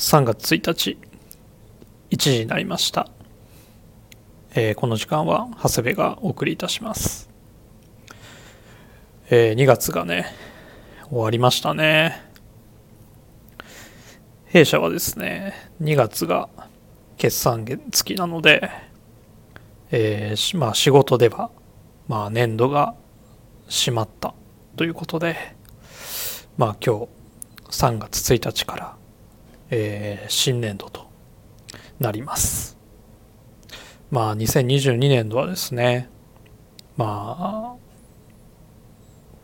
3月1日1時になりました、えーこの時間は長谷部がお送りいたします、えー2月がね終わりましたね。弊社はですね2月が決算月なので、えーまあ仕事ではまあ年度が閉まったということでまあ今日3月1日からえー新年度となります。まあ2022年度はですね、まあ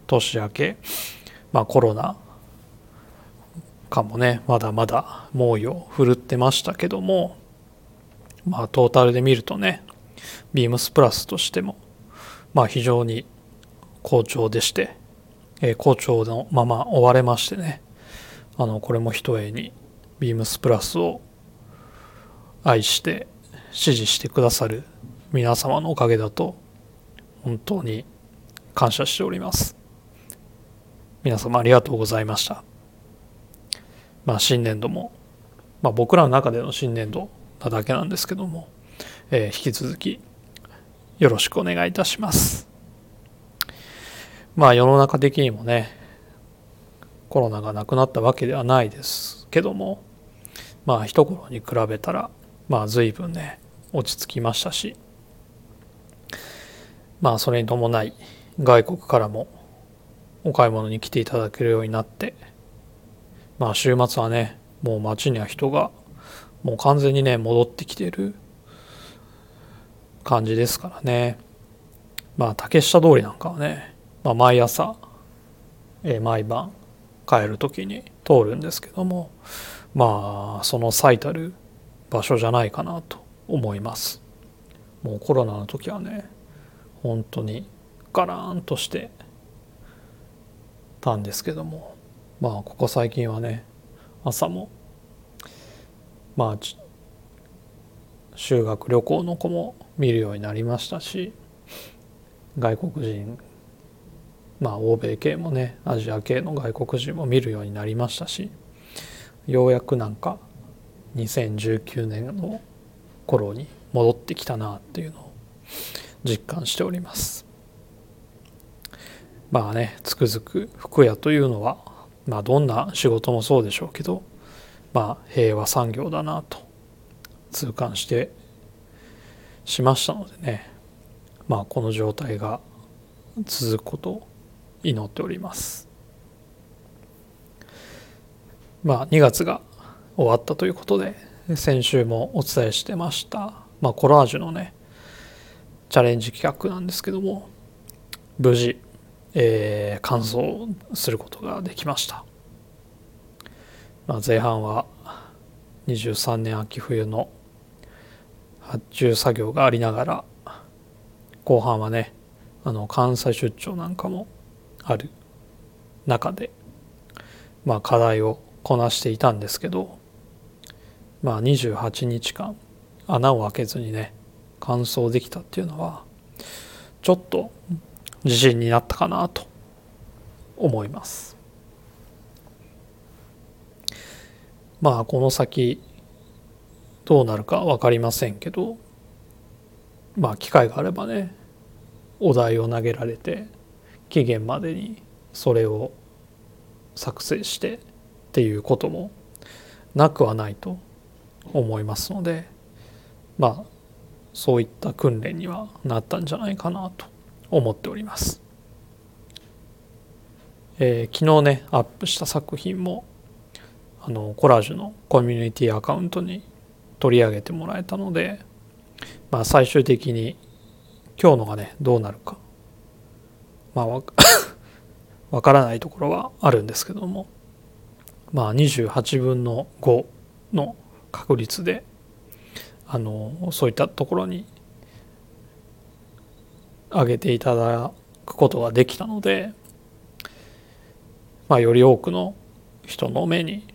年明け、まあコロナかもね、まだまだ猛威を振るってましたけども、まあトータルで見るとね、ビームスプラスとしても、まあ非常に好調でして、えー好調のまま終われましてね、あの、これも一重にビームスプラスを愛して支持してくださる皆様のおかげだと本当に感謝しております。皆様ありがとうございました。まあ新年度もまあ僕らの中での新年度なだけなんですけども、えー引き続きよろしくお願いいたします。まあ世の中的にもねコロナがなくなったわけではないです。けどもまあ一頃に比べたらまあ随分ね落ち着きましたしまあそれに伴い外国からもお買い物に来ていただけるようになってまあ週末はねもう街には人がもう完全にね戻ってきてる感じですからね。まあ竹下通りなんかはね、まあ、毎朝、えー毎晩帰る時に通るんですけどもまあその最たる場所じゃないかなと思います。もうコロナの時はね本当にガラーンとしてたんですけどもまあここ最近はね朝もまあ修学旅行の子も見るようになりましたし外国人まあ欧米系もねアジア系の外国人も見るようになりましたしようやくなんか2019年の頃に戻ってきたなっていうのを実感しております。まあねつくづく服屋というのはまあどんな仕事もそうでしょうけどまあ平和産業だなと痛感してしましたのでねまあこの状態が続くことを祈っております。まあ2月が終わったということで先週もお伝えしてました、まあ、コラージュのねチャレンジ企画なんですけども無事、えー完走することができました、まあ、前半は23年秋冬の発注作業がありながら後半はねあの関西出張なんかもある中でまあ課題をこなしていたんですけどまあ28日間穴を開けずにね完走できたっていうのはちょっと自信になったかなと思います。まあこの先どうなるか分かりませんけどまあ機会があればねお題を投げられて期限までにそれを作成してっていうこともなくはないと思いますのでまあそういった訓練にはなったんじゃないかなと思っております。えー昨日ねアップした作品もあのコラージュのコミュニティアカウントに取り上げてもらえたので、まあ、最終的に今日のがねどうなるかまあ わからないところはあるんですけどもまあ28分の5の確率であのそういったところに上げていただくことができたので、まあ、より多くの人の目に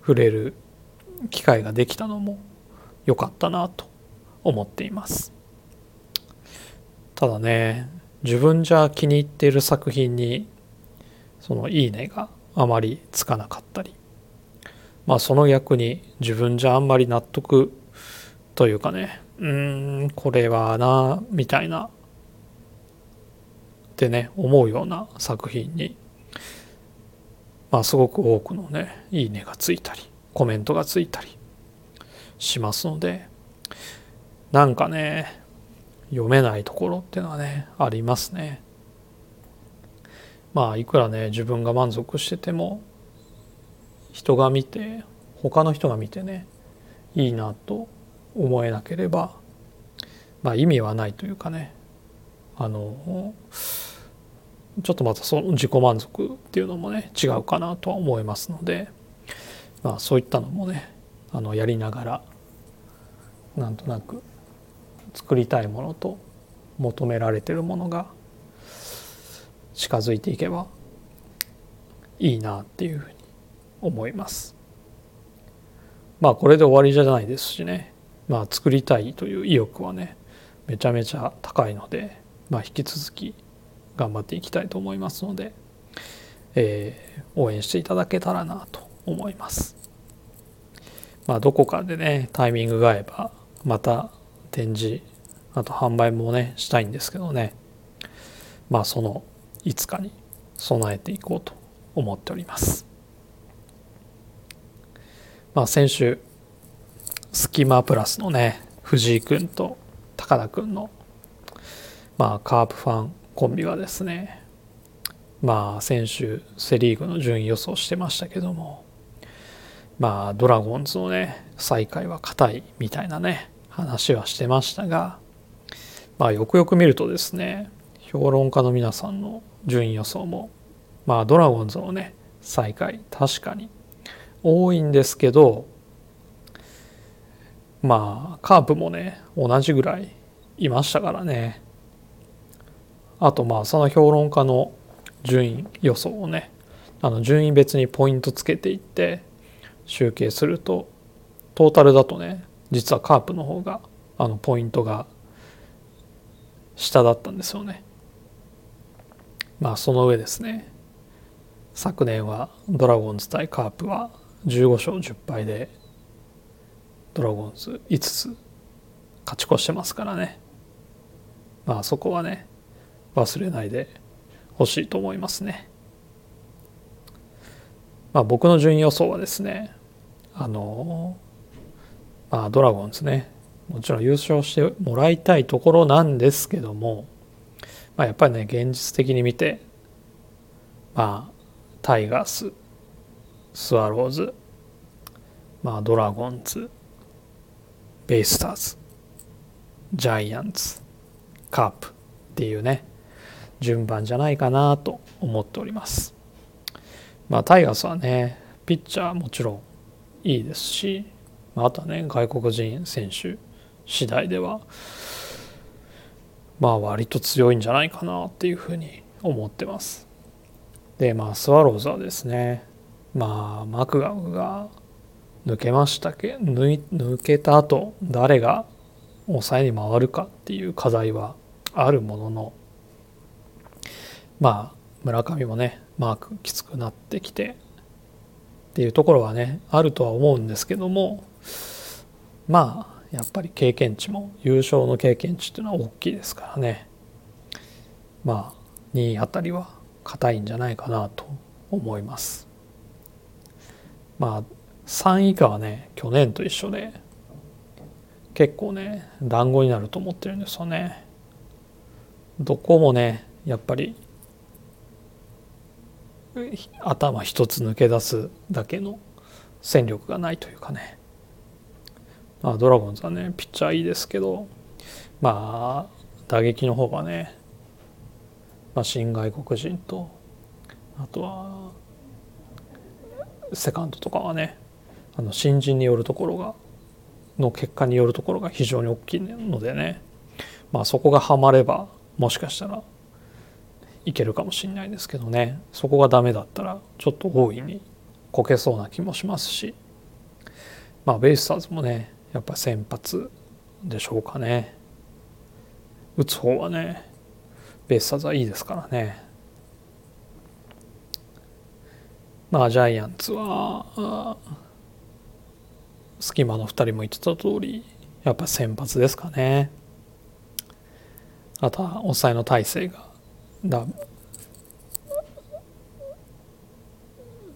触れる機会ができたのも良かったなと思っています。ただね自分じゃ気に入っている作品にその「いいね」があまりつかなかったりまあその逆に自分じゃあんまり納得というかねうーんこれはなみたいなってね思うような作品にまあすごく多くのねいいねがついたりコメントがついたりしますのでなんかね読めないところっていうのはねありますね。まあいくらね自分が満足してても人が見て他の人が見てねいいなと思えなければまあ意味はないというかねあのちょっとまたその自己満足っていうのもね違うかなとは思いますのでまあそういったのもねあのやりながらなんとなく作りたいものと求められてるものが近づいていけばいいなっていうふうに思います。まあこれで終わりじゃないですしねまあ作りたいという意欲はねめちゃめちゃ高いので、まあ、引き続き頑張っていきたいと思いますので、えー、応援していただけたらなと思います。まあどこかでねタイミングが合えばまた展示あと販売もねしたいんですけどねまあそのいつかに備えていこうと思っております。まあ先週スキマプラスのね藤井君と高田君のまあカープファンコンビがですねまあ先週セ・リーグの順位予想してましたけどもまあドラゴンズのね最下位は硬いみたいなね話はしてましたがまあよくよく見るとですね評論家の皆さんの順位予想もまあドラゴンズのね最下位確かに多いんですけどまあカープもね同じぐらいいましたからね。あとまあその評論家の順位予想をねあの順位別にポイントつけていって集計するとトータルだとね実はカープの方があのポイントが下だったんですよね。まあその上ですね昨年はドラゴンズ対カープは15勝10敗でドラゴンズ5つ勝ち越してますからねまあそこはね忘れないでほしいと思いますね。まあ僕の順位予想はですねあのまあドラゴンズね。もちろん優勝してもらいたいところなんですけども、まあ、やっぱりね現実的に見てまあタイガーススワローズまあドラゴンズベイスターズジャイアンツカープっていうね順番じゃないかなと思っております。まあタイガースはねピッチャーもちろんいいですしあとはね外国人選手次第ではまあ割と強いんじゃないかなっていうふうに思ってます。でまあスワローズはですねまあマクガフが抜けましたけ抜けた後誰が抑えに回るかっていう課題はあるもののまあ村上もねマークきつくなってきてっていうところはねあるとは思うんですけどもまあやっぱり経験値も優勝の経験値っていうのは大きいですからね。まあ2位あたりは硬いんじゃないかなと思います。まあ3位以下はね去年と一緒で結構ね団子になると思ってるんですよね。どこもねやっぱり頭一つ抜け出すだけの戦力がないというかね、まあ、ドラゴンズはねピッチャーいいですけどまあ打撃の方がね、まあ、新外国人とあとはセカンドとかはねあの新人によるところがの結果によるところが非常に大きいのでねまあそこがはまればもしかしたらいけるかもしれないですけどね。そこがダメだったらちょっと大いにこけそうな気もしますしまあベイスターズもねやっぱ先発でしょうかね。打つ方はねベイスターズはいいですからね。まあジャイアンツは隙間の2人も言ってた通りやっぱ先発ですかね。あとは抑えの体制がだ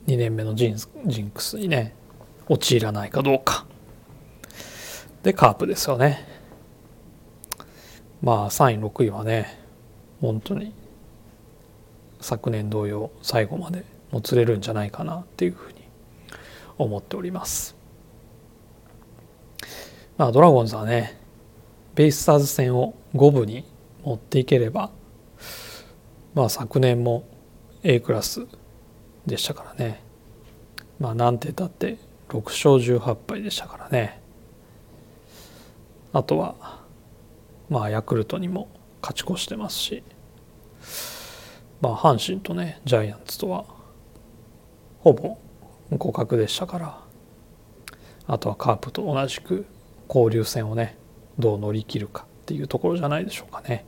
2年目のジンジンクスにね陥らないかどうか。でカープですよね。まあ3位6位はね本当に昨年同様最後までもつれるんじゃないかなっていうふうに思っております。まあドラゴンズはねベイスターズ戦を五分に持っていければまあ昨年も A クラスでしたからね。まあなんて言ったって6勝18敗でしたからね。あとはまあヤクルトにも勝ち越してますしまあ阪神とねジャイアンツとはほぼ互角でしたからあとはカープと同じく交流戦をねどう乗り切るかっていうところじゃないでしょうかね。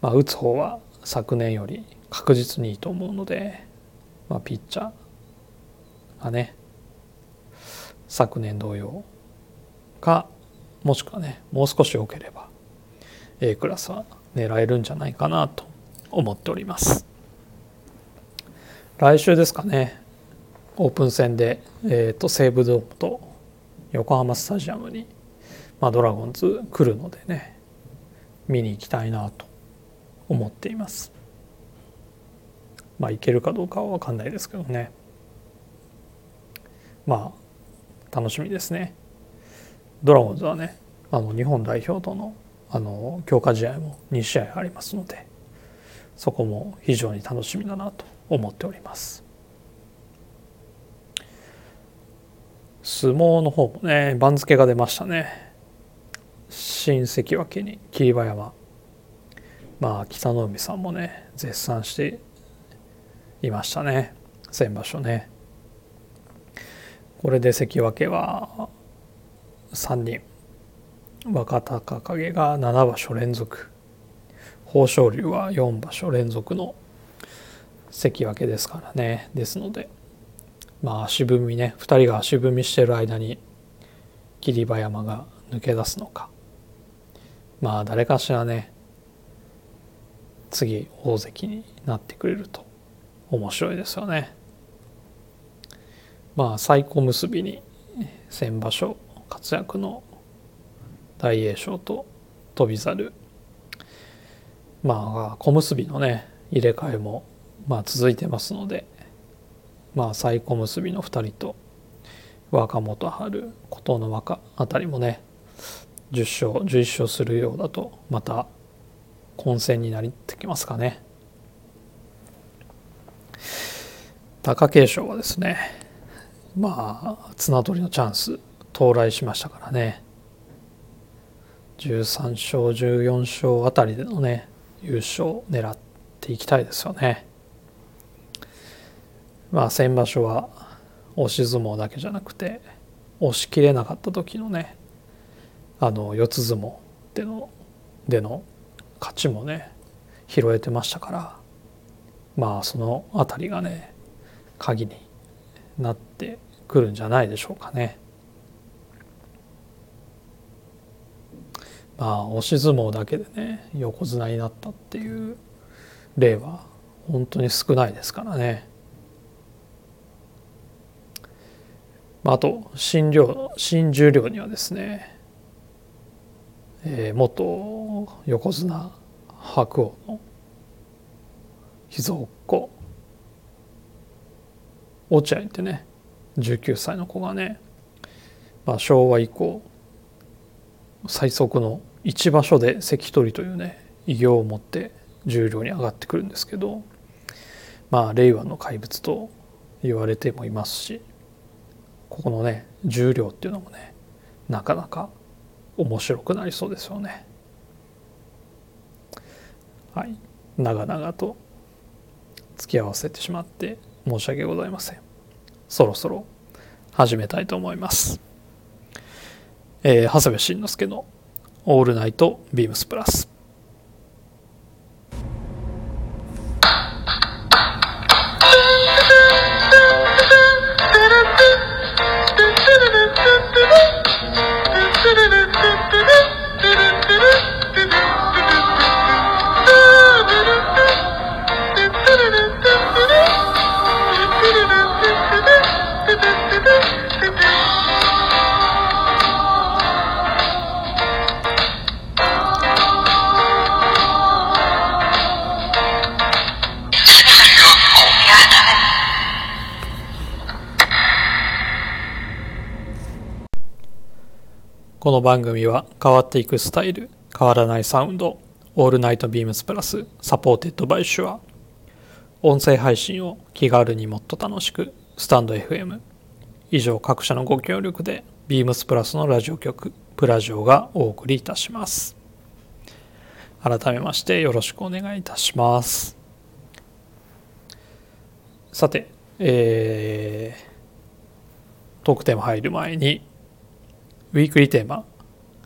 まあ、打つ方は昨年より確実にいいと思うので、まあ、ピッチャーがね昨年同様かもしくはねもう少し良ければ A クラスは狙えるんじゃないかなと思っております。来週ですかねオープン戦で、えーと、西武ドームと横浜スタジアムに、まあ、ドラゴンズ来るのでね見に行きたいなと思っています。まあ行けるかどうかは分かんないですけどね。まあ楽しみですね。ドラゴンズはねあの日本代表とのあの強化試合も2試合ありますのでそこも非常に楽しみだなと思っております。相撲の方もね番付が出ましたね。新関脇に霧馬山。まあ北の海さんもね絶賛していましたね。先場所ね。これで関脇は3人。若隆景が7場所連続。豊昇龍は4場所連続の関脇ですからね。ですのでまあ足踏みね。2人が足踏みしてる間に霧馬山が抜け出すのか。まあ誰かしらね次大関になってくれると面白いですよね。まあ最高結びに先場所活躍の大栄翔と翔猿。まあ小結のね入れ替えもまあ続いてますのでまあ最小結の2人と若元春琴ノ若あたりもね10勝11勝するようだとまた混戦になってきますかね。貴景勝はですねまあ綱取りのチャンス到来しましたからね13勝14勝あたりでのね優勝を狙っていきたいですよねまあ先場所は押し相撲だけじゃなくて押し切れなかった時のねあの四つ相撲でのでの勝ちもね拾えてましたからまあその辺りがね鍵になってくるんじゃないでしょうかね。まあ押し相撲だけでね横綱になったっていう例は本当に少ないですからね。あと新量新十両にはですね、えー、元横綱白鵬の秘蔵っ子落合ってね19歳の子がね、まあ、昭和以降最速の1場所で関取というね偉業を持って十両に上がってくるんですけどまあ令和の怪物と言われてもいますしここのね重量っていうのもねなかなか面白くなりそうですよね。はい長々と付き合わせてしまって申し訳ございません。そろそろ始めたいと思います。えー、長谷部慎之介の「オールナイトビームスプラス」。この番組は変わっていくスタイル変わらないサウンド All Night BEAMS+ supported by Shure 音声配信を気軽にもっと楽しくスタンド FM 以上各社のご協力でビームスプラスのラジオ局プラジオがお送りいたします。改めましてよろしくお願いいたします。さてえー、トークテーマ入る前にウィークリーテーマ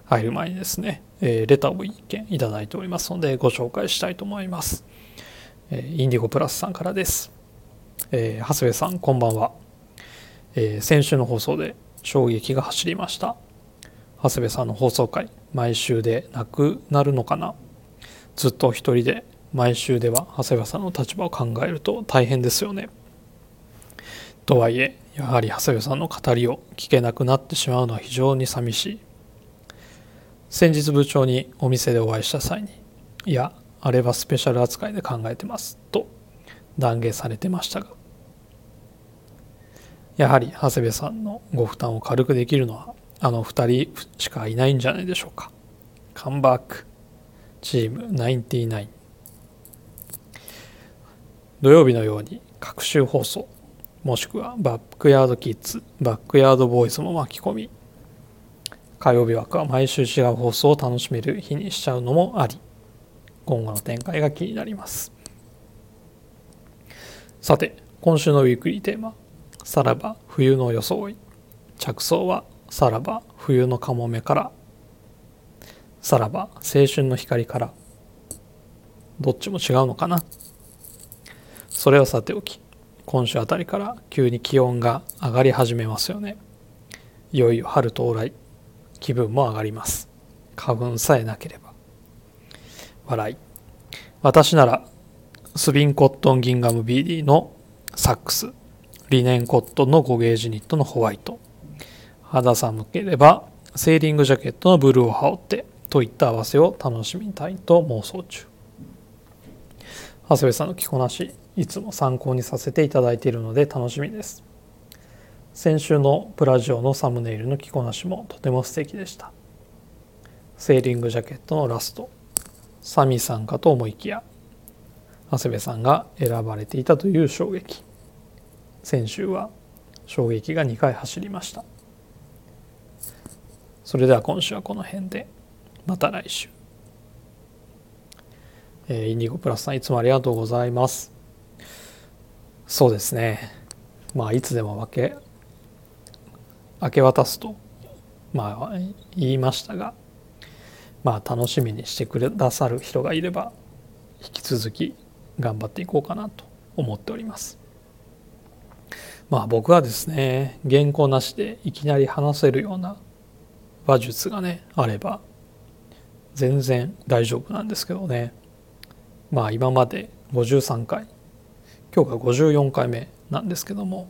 入る前にですね、えー、レターを一件いただいておりますのでご紹介したいと思います。えー、インディゴプラスさんからです。えー、長谷部さんこんばんは、えー、先週の放送で衝撃が走りました。長谷部さんの放送回毎週でなくなるのかなずっと一人で毎週では長谷部さんの立場を考えると大変ですよね。とはいえやはり長谷部さんの語りを聞けなくなってしまうのは非常に寂しい。先日部長にお店でお会いした際に「いやあれはスペシャル扱いで考えてます」と断言されてましたが。やはり長谷部さんのご負担を軽くできるのはあの2人しかいないんじゃないでしょうか。カムバック。チーム99土曜日のように各週放送もしくはバックヤードキッズバックヤードボーイズも巻き込み火曜日枠は毎週違う放送を楽しめる日にしちゃうのもあり今後の展開が気になります。さて今週のウィークリーテーマ「さらば冬の装い」着想は「さらば冬のかもめから」「さらば青春の光から」どっちも違うのかな。それはさておき今週あたりから急に気温が上がり始めますよね。いよいよ春到来気分も上がります。花粉さえなければ。笑い。私ならスビンコットンギンガム BD のサックス。リネンコットンの5ゲージニットのホワイト。肌寒ければセーリングジャケットのブルーを羽織ってといった合わせを楽しみたいと妄想中。長谷部さんの着こなし。いつも参考にさせていただいているので楽しみです。先週のプラジオのサムネイルの着こなしもとても素敵でした。セーリングジャケットのラスト。サミさんかと思いきや長谷部さんが選ばれていたという衝撃。先週は衝撃が2回走りました。それでは今週はこの辺で。また来週。えインディゴプラスさんいつもありがとうございます。そうですね。まあいつでも分け明け渡すとまあ言いましたがまあ楽しみにしてくださる人がいれば引き続き頑張っていこうかなと思っております。まあ僕はですね原稿なしでいきなり話せるような話術がねあれば全然大丈夫なんですけどね。まあ今まで53回今日が54回目なんですけども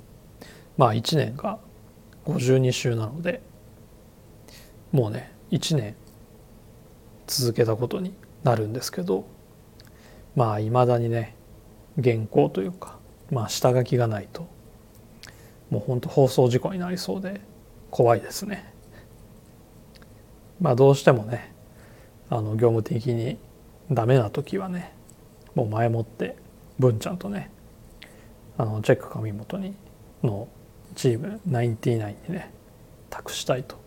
まあ1年が52週なのでもうね1年続けたことになるんですけどまあいまだにね原稿というかまあ下書きがないともうほんと放送事故になりそうで怖いですね。まあどうしてもねあの業務的にダメな時はねもう前もって文ちゃんとねあのチェック上本にのチーム99にね託したいと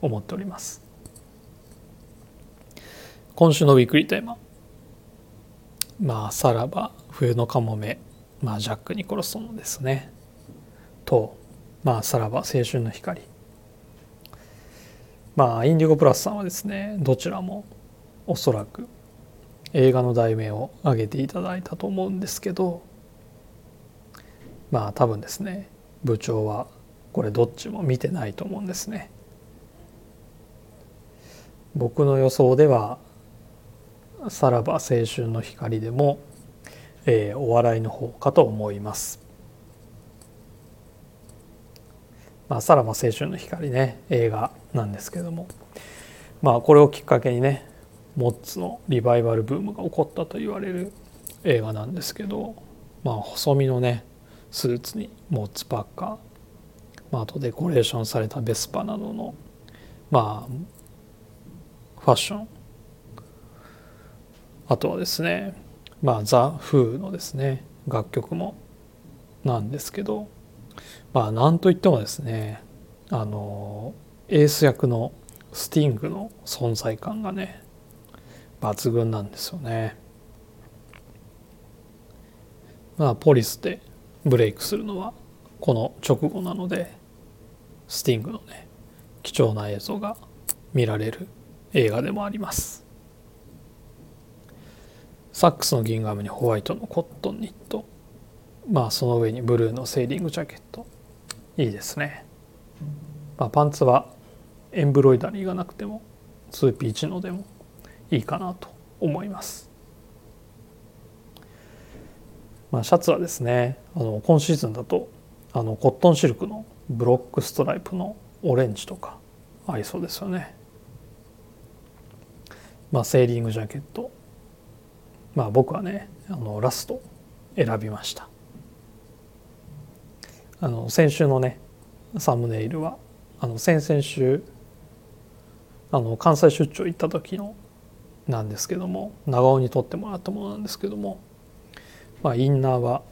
思っております。今週のウィークリーテーマ。まあさらば冬のカモメまあジャック・ニコルソンですね。とまあさらば青春の光。まあインディゴプラスさんはですねどちらもおそらく映画の題名を挙げていただいたと思うんですけどまあ多分ですね部長はこれどっちも見てないと思うんですね。僕の予想では「さらば青春の光」でも、えー、お笑いの方かと思います。まあ、さらば青春の光ね映画なんですけどもまあこれをきっかけにねモッツのリバイバルブームが起こったと言われる映画なんですけどまあ細身のねスーツにモッツパッカー、まあ、あとデコレーションされたベスパなどの。まあファッション。あとはですねまあザ・フーのですね楽曲も。なんですけどまあなんといってもですねあのエース役のスティングの存在感がね抜群なんですよね。まあポリスでブレイクするのはこの直後なのでスティングのね貴重な映像が見られる映画でもあります。サックスのギンガムにホワイトのコットンニット。まあその上にブルーのセーリングジャケット。いいですね、まあ、パンツはエンブロイダリーがなくても 2P1 のでもいいかなと思います。まあ、シャツはですねあの今シーズンだとあのコットンシルクのブロックストライプのオレンジとか合いそうですよね。まあ、セーリングジャケットまあ僕はねあのラスト選びましたあの先週のねサムネイルはあの先々週あの関西出張行った時のなんですけども長尾に撮ってもらったものなんですけどもまあ、インナーは、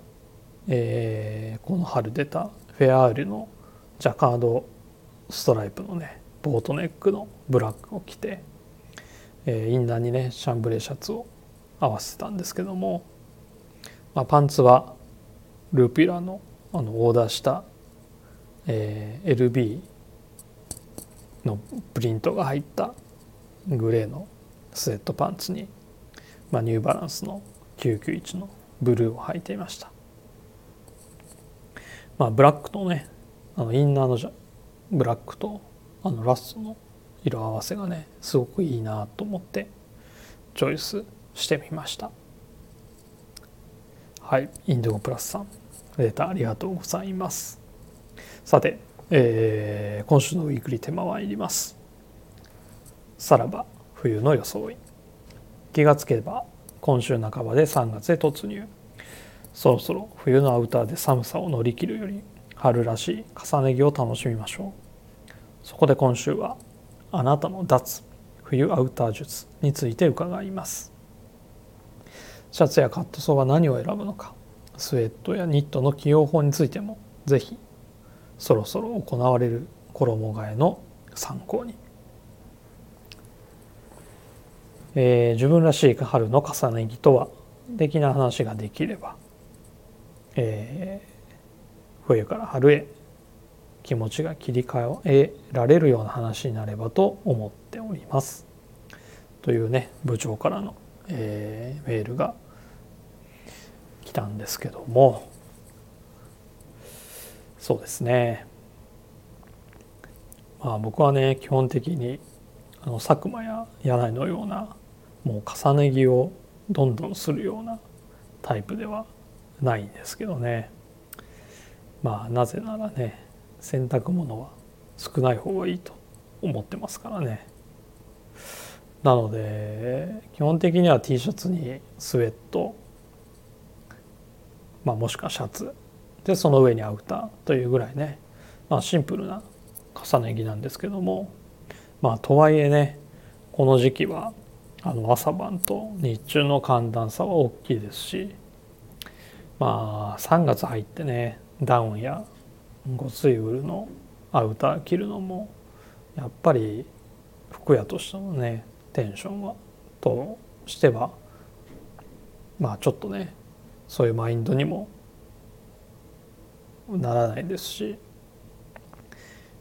えー、この春出たフェアールのジャカードストライプのねボートネックのブラックを着て、えー、インナーにねシャンブレーシャツを合わせたんですけども、まあ、パンツはルーピラのあのオーダーした、えー、LB のプリントが入ったグレーのスウェットパンツに、まあ、ニューバランスの991のブルーを履いていました。まあ、ブラックとねあのインナーのブラックとあのラストの色合わせがねすごくいいなと思ってチョイスしてみました。はい。インデゴプラスさんレタありがとうございます。さて、えー、今週のウィークリーテーマはいります。さらば冬の装い。気がつけば今週半ばで3月へ突入。そろそろ冬のアウターで寒さを乗り切るより春らしい重ね着を楽しみましょう。そこで今週はあなたの脱冬アウター術について伺います。シャツやカットソーは何を選ぶのか。スウェットやニットの起用法についてもぜひそろそろ行われる衣替えの参考に。えー、自分らしい春の重ね着とは的な話ができれば、えー、冬から春へ気持ちが切り替えられるような話になればと思っております。というね部長からの、えー、メールが来たんですけどもそうですねまあ僕はね基本的にあの佐久間や柳井のようなもう重ね着をどんどんするようなタイプではないんですけどね。まあなぜならね洗濯物は少ない方がいいと思ってますからね。なので基本的には T シャツにスウェットまあもしくはシャツ。でその上にアウターというぐらいね、まあ、シンプルな重ね着なんですけども。まあとはいえねこの時期はあの朝晩と日中の寒暖差は大きいですしまあ3月入ってねダウンやごついウールのアウター着るのもやっぱり服屋としてのねテンションはとしてはまあちょっとねそういうマインドにもならないですし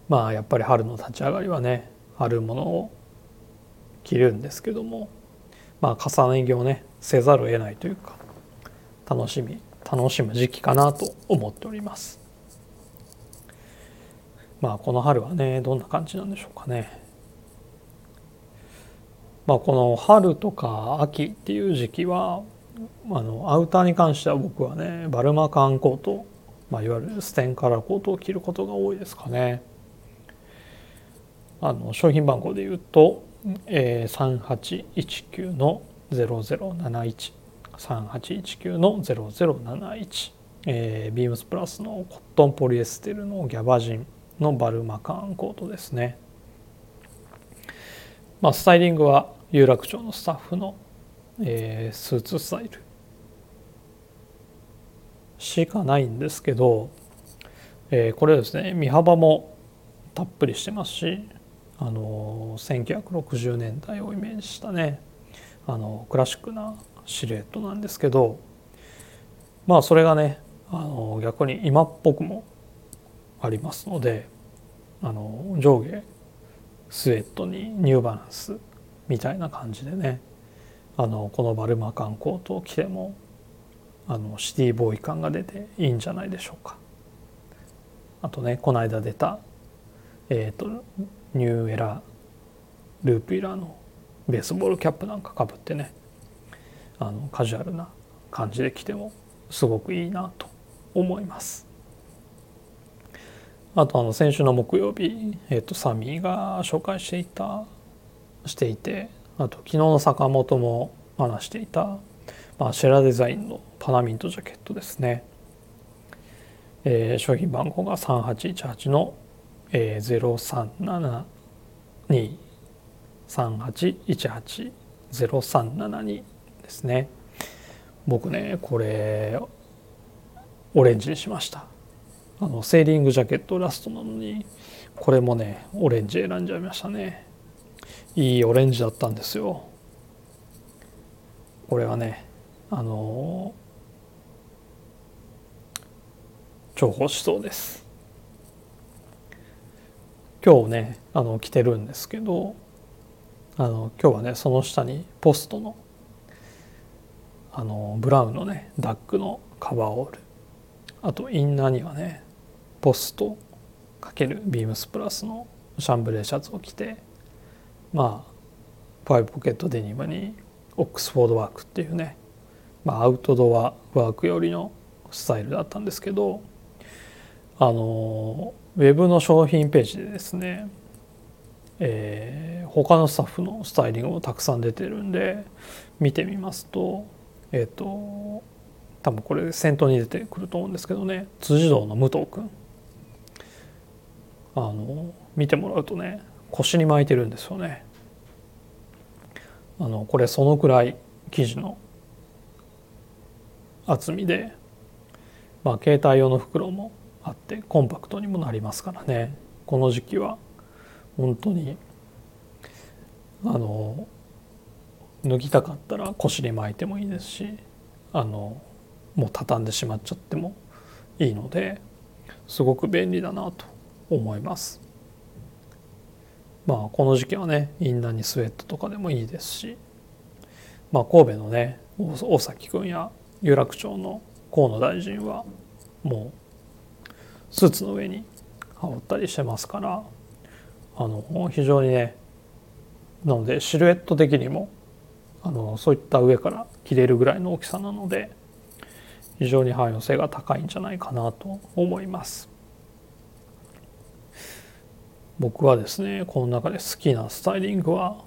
まあやっぱり春の立ち上がりはね春物を着るんですけどもまあ重ね着をねせざるを得ないというか楽しみ楽しむ時期かなと思っております。まあこの春はねどんな感じなんでしょうかね。まあこの春とか秋っていう時期はあのアウターに関しては僕はねバルマカンコート、まあ、いわゆるステンカラーコートを着ることが多いですかね。あの商品番号で言うとえー、3819の0071 3819の0071、えー、ビームスプラスのコットンポリエステルのギャバジンのバルマカーンコートですね。まあ、スタイリングは有楽町のスタッフの、えー、スーツスタイル。しかないんですけど、えー、これですね身幅もたっぷりしてますしあの1960年代をイメージしたねあのクラシックなシルエットなんですけどまあそれがねあの逆に今っぽくもありますのであの上下スウェットにニューバランスみたいな感じでねあのこのバルマカンコートを着てもあのシティボーイ感が出ていいんじゃないでしょうか。あとねこの間出た、えーと、ニューエラループイラーのベースボールキャップなんかかぶってねあのカジュアルな感じで着てもすごくいいなと思います。あとあの先週の木曜日、えーと、サミーが紹介していたしていてあと昨日の坂本も話していた、まあ、シェラデザインのパナミントジャケットですね。えー、商品番号が3818の、えー、037238180372ですね。僕ねこれオレンジにしました。あのセーリングジャケットラストなのにこれもねオレンジ選んじゃいましたね。いいオレンジだったんですよ。これはねあの重宝しそうです。今日ねあの着てるんですけどあの今日はねその下にポストのあのブラウンのねダックのカバーオールあとインナーにはねポスト×ビームスプラスのシャンブレーシャツを着てまあファイブポケットデニムにオックスフォードワークっていうね、まあ、アウトドアワーク寄りのスタイルだったんですけどあのウェブの商品ページでですね、えー、他のスタッフのスタイリングもたくさん出てるんで見てみますとえっ、ー、と多分これ先頭に出てくると思うんですけどね辻堂の武藤君あの見てもらうとね腰に巻いてるんですよね。あのこれそのくらい生地の厚みで、まあ、携帯用の袋もあってコンパクトにもなりますからねこの時期は本当にあの脱ぎたかったら腰に巻いてもいいですしあのもう畳んでしまっちゃってもいいのですごく便利だなと思います。まあこの時期はねインナーにスウェットとかでもいいですし、まあ、神戸のね大崎君や有楽町の河野大臣はもうスーツの上に羽織ったりしてますからあの非常にねなのでシルエット的にもあのそういった上から着れるぐらいの大きさなので非常に汎用性が高いんじゃないかなと思います。僕はですねこの中で好きなスタイリングは、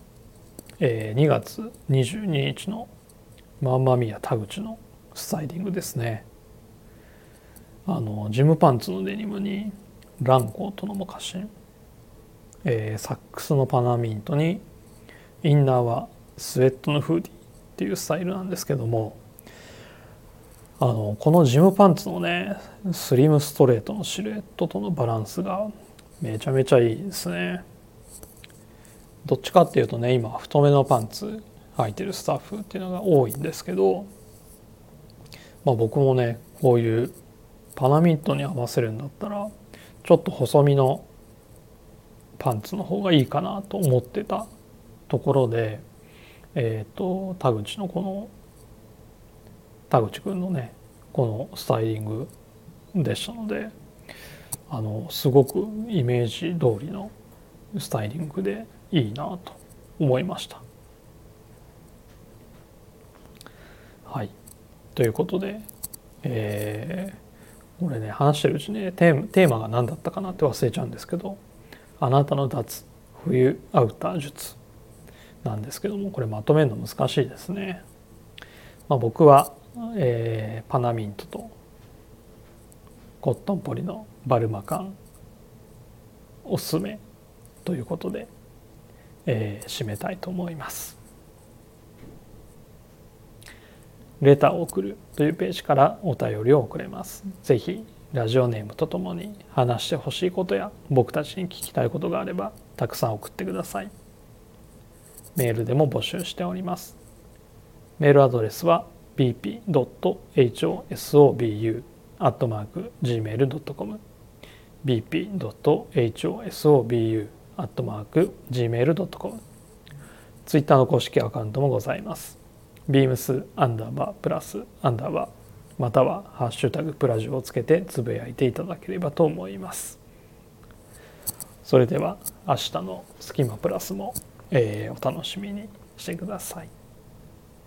えー、2月22日のマンマミヤ田口のスタイリングですね。あのジムパンツのデニムにランコートのモカシン、えー、サックスのパナミントにインナーはスウェットのフーディーっていうスタイルなんですけどもあのこのジムパンツのねスリムストレートのシルエットとのバランスがめちゃめちゃいいですね。どっちかっていうとね今太めのパンツ履いてるスタッフっていうのが多いんですけどまあ僕もねこういうパナミントに合わせるんだったらちょっと細身のパンツの方がいいかなと思ってたところでえっ、ー、と田口のこの田口くんのねこのスタイリングでしたのであのすごくイメージ通りのスタイリングでいいなと思いました。はいということで、えー、これね話してるうちねテーマテーマが何だったかなって忘れちゃうんですけど「あなたの脱冬アウター術」なんですけどもこれまとめるの難しいですね。まあ、僕は、えー、パナミントとコットンポリのバルマ缶おすすめということで、えー、締めたいと思います。レターを送るというページからお便りを送れます。ぜひラジオネームとともに話してほしいことや僕たちに聞きたいことがあればたくさん送ってください。メールでも募集しております。メールアドレスは bp.hosobu.gmail.com bp.hosobu.gmail.com ツイッターの公式アカウントもございます。Beams アンダーバープラスアンダーバーまたはハッシュタグプラジオをつけてつぶやいていただければと思います。それでは明日のスキマプラスも、えー、お楽しみにしてください。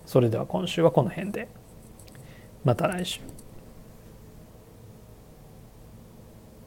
それでは今週はこの辺で。また来週。